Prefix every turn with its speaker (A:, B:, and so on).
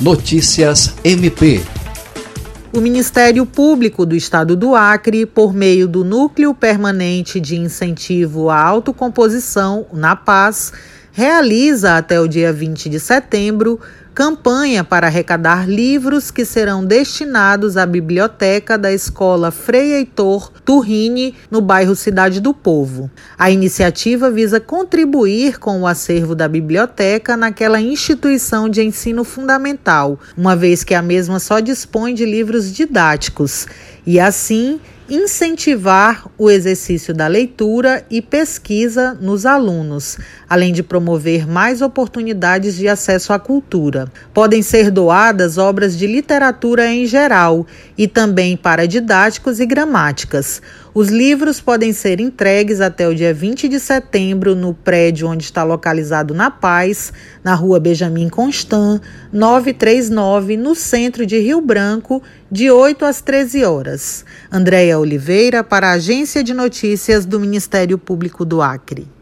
A: Notícias MP.
B: O Ministério Público do Estado do Acre, por meio do Núcleo Permanente de Incentivo à Autocomposição, na Paz, realiza até o dia 20 de setembro campanha para arrecadar livros que serão destinados à biblioteca da Escola Frei Heitor Turrini, no bairro Cidade do Povo. A iniciativa visa contribuir com o acervo da biblioteca naquela instituição de ensino fundamental, uma vez que a mesma só dispõe de livros didáticos, e assim incentivar o exercício da leitura e pesquisa nos alunos, além de promover mais oportunidades de acesso à cultura. Podem ser doadas obras de literatura em geral e também para didáticos e gramáticas. Os livros podem ser entregues até o dia 20 de setembro no prédio onde está localizado na Paz, na rua Benjamin Constant, 939, no centro de Rio Branco, de 8 às 13 horas. Andréia Oliveira, para a Agência de Notícias do Ministério Público do Acre.